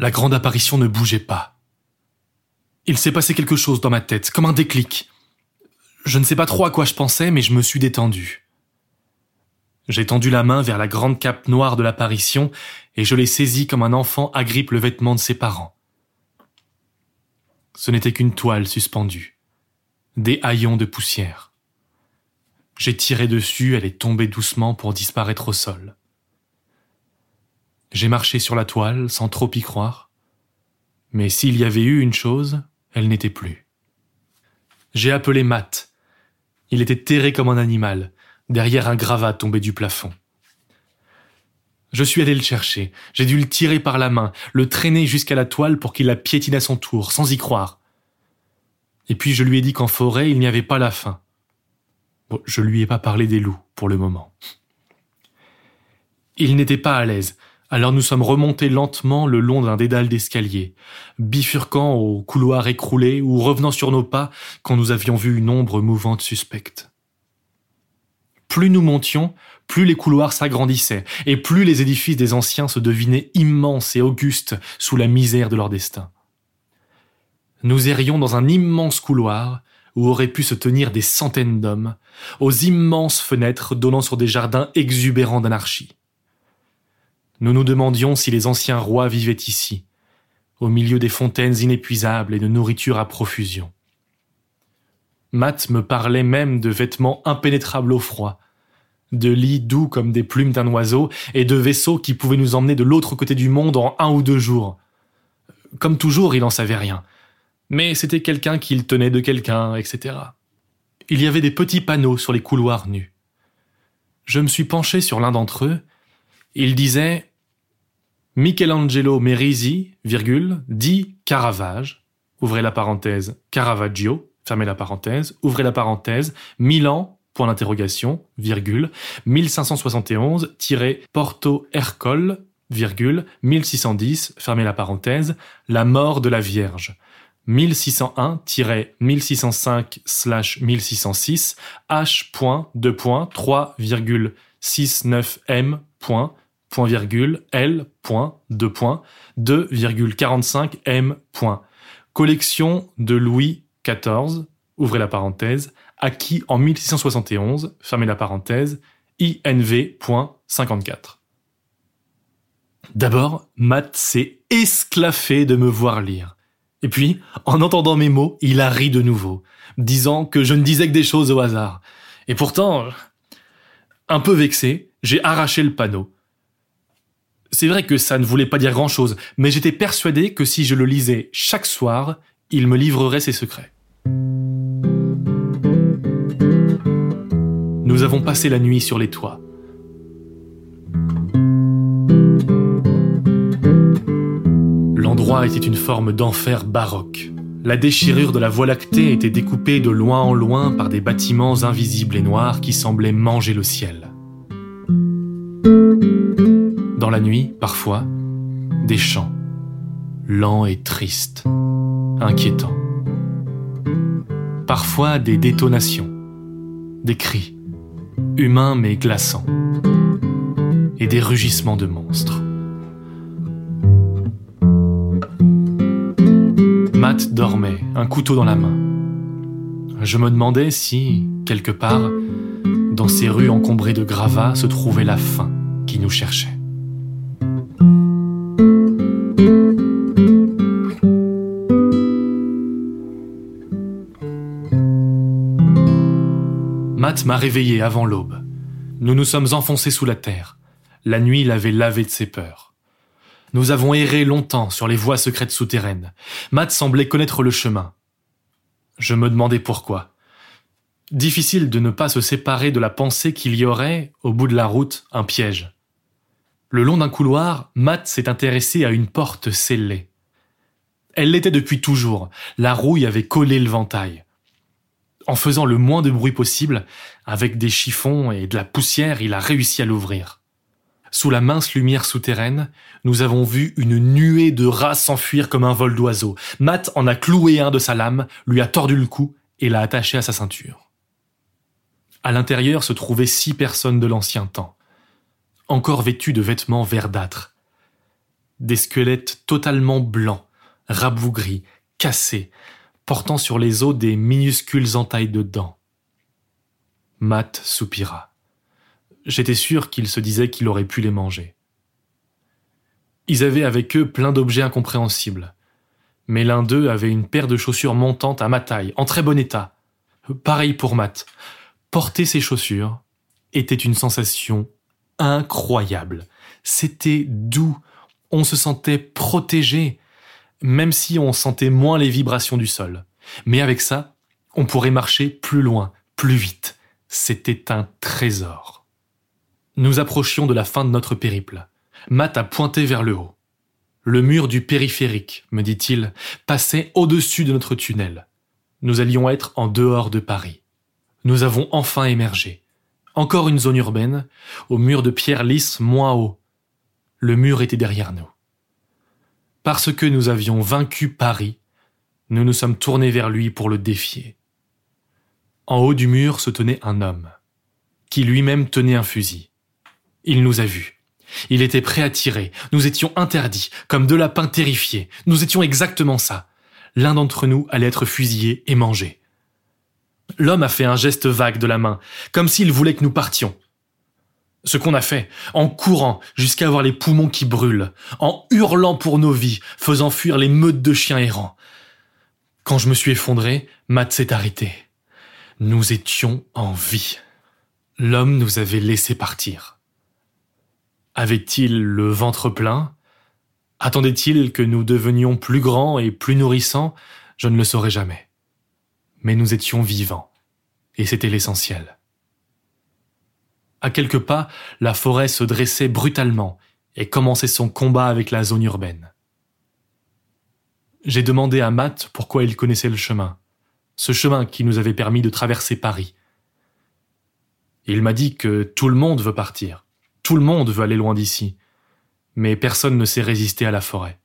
La grande apparition ne bougeait pas. Il s'est passé quelque chose dans ma tête, comme un déclic. Je ne sais pas trop à quoi je pensais, mais je me suis détendu. J'ai tendu la main vers la grande cape noire de l'apparition et je l'ai saisie comme un enfant agrippe le vêtement de ses parents. Ce n'était qu'une toile suspendue, des haillons de poussière. J'ai tiré dessus, elle est tombée doucement pour disparaître au sol. J'ai marché sur la toile sans trop y croire. Mais s'il y avait eu une chose, elle n'était plus. J'ai appelé Matt. Il était terré comme un animal, derrière un gravat tombé du plafond. Je suis allé le chercher, j'ai dû le tirer par la main, le traîner jusqu'à la toile pour qu'il la piétine à son tour, sans y croire. Et puis je lui ai dit qu'en forêt il n'y avait pas la faim. Bon, je lui ai pas parlé des loups, pour le moment. Il n'était pas à l'aise, alors nous sommes remontés lentement le long d'un dédale d'escalier, bifurquant au couloir écroulé ou revenant sur nos pas quand nous avions vu une ombre mouvante suspecte. Plus nous montions, plus les couloirs s'agrandissaient, et plus les édifices des anciens se devinaient immenses et augustes sous la misère de leur destin. Nous errions dans un immense couloir où auraient pu se tenir des centaines d'hommes, aux immenses fenêtres donnant sur des jardins exubérants d'anarchie. Nous nous demandions si les anciens rois vivaient ici, au milieu des fontaines inépuisables et de nourriture à profusion. Matt me parlait même de vêtements impénétrables au froid, de lits doux comme des plumes d'un oiseau et de vaisseaux qui pouvaient nous emmener de l'autre côté du monde en un ou deux jours. Comme toujours, il n'en savait rien. Mais c'était quelqu'un qu'il tenait de quelqu'un, etc. Il y avait des petits panneaux sur les couloirs nus. Je me suis penché sur l'un d'entre eux. Il disait Michelangelo Merisi, virgule, dit Caravage, ouvrez la parenthèse, Caravaggio, fermez la parenthèse, ouvrez la parenthèse, Milan, point d'interrogation, virgule, 1571-Porto Ercole, virgule, 1610, fermez la parenthèse, la mort de la Vierge. 1601-1605-1606, H.2.3,69M point virgule, L, point, deux points, 2,45 M, point. Collection de Louis XIV, ouvrez la parenthèse, acquis en 1671, fermez la parenthèse, INV.54. D'abord, Matt s'est esclaffé de me voir lire. Et puis, en entendant mes mots, il a ri de nouveau, disant que je ne disais que des choses au hasard. Et pourtant, un peu vexé, j'ai arraché le panneau. C'est vrai que ça ne voulait pas dire grand-chose, mais j'étais persuadé que si je le lisais chaque soir, il me livrerait ses secrets. Nous avons passé la nuit sur les toits. L'endroit était une forme d'enfer baroque. La déchirure de la Voie lactée était découpée de loin en loin par des bâtiments invisibles et noirs qui semblaient manger le ciel. La nuit, parfois, des chants, lents et tristes, inquiétants. Parfois des détonations, des cris, humains mais glaçants, et des rugissements de monstres. Matt dormait, un couteau dans la main. Je me demandais si, quelque part, dans ces rues encombrées de gravats se trouvait la faim qui nous cherchait. Matt m'a réveillé avant l'aube. Nous nous sommes enfoncés sous la terre. La nuit l'avait lavé de ses peurs. Nous avons erré longtemps sur les voies secrètes souterraines. Matt semblait connaître le chemin. Je me demandais pourquoi. Difficile de ne pas se séparer de la pensée qu'il y aurait, au bout de la route, un piège. Le long d'un couloir, Matt s'est intéressé à une porte scellée. Elle l'était depuis toujours. La rouille avait collé le ventail. En faisant le moins de bruit possible, avec des chiffons et de la poussière, il a réussi à l'ouvrir. Sous la mince lumière souterraine, nous avons vu une nuée de rats s'enfuir comme un vol d'oiseaux. Matt en a cloué un de sa lame, lui a tordu le cou et l'a attaché à sa ceinture. À l'intérieur se trouvaient six personnes de l'ancien temps encore vêtus de vêtements verdâtres. Des squelettes totalement blancs, rabougris, cassés, portant sur les os des minuscules entailles de dents. Matt soupira. J'étais sûr qu'il se disait qu'il aurait pu les manger. Ils avaient avec eux plein d'objets incompréhensibles. Mais l'un d'eux avait une paire de chaussures montantes à ma taille, en très bon état. Pareil pour Matt. Porter ces chaussures était une sensation incroyable. C'était doux. On se sentait protégé, même si on sentait moins les vibrations du sol. Mais avec ça, on pourrait marcher plus loin, plus vite. C'était un trésor. Nous approchions de la fin de notre périple. Matt a pointé vers le haut. Le mur du périphérique, me dit-il, passait au-dessus de notre tunnel. Nous allions être en dehors de Paris. Nous avons enfin émergé. Encore une zone urbaine, au mur de pierre lisse moins haut. Le mur était derrière nous. Parce que nous avions vaincu Paris, nous nous sommes tournés vers lui pour le défier. En haut du mur se tenait un homme, qui lui-même tenait un fusil. Il nous a vus. Il était prêt à tirer. Nous étions interdits, comme deux lapins terrifiés. Nous étions exactement ça. L'un d'entre nous allait être fusillé et mangé. L'homme a fait un geste vague de la main, comme s'il voulait que nous partions. Ce qu'on a fait, en courant jusqu'à avoir les poumons qui brûlent, en hurlant pour nos vies, faisant fuir les meutes de chiens errants. Quand je me suis effondré, Matt s'est arrêté. Nous étions en vie. L'homme nous avait laissé partir. Avait-il le ventre plein? Attendait-il que nous devenions plus grands et plus nourrissants? Je ne le saurais jamais mais nous étions vivants, et c'était l'essentiel. À quelques pas, la forêt se dressait brutalement et commençait son combat avec la zone urbaine. J'ai demandé à Matt pourquoi il connaissait le chemin, ce chemin qui nous avait permis de traverser Paris. Il m'a dit que tout le monde veut partir, tout le monde veut aller loin d'ici, mais personne ne sait résister à la forêt.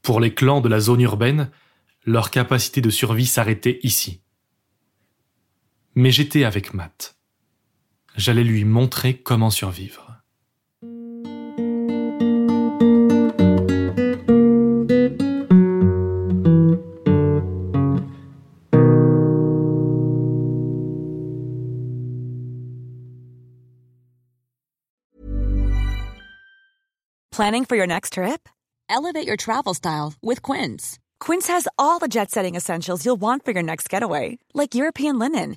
Pour les clans de la zone urbaine, leur capacité de survie s'arrêtait ici. Mais j'étais avec Matt. J'allais lui montrer comment survivre. Planning for your next trip? Elevate your travel style with Quince. Quince has all the jet setting essentials you'll want for your next getaway, like European linen,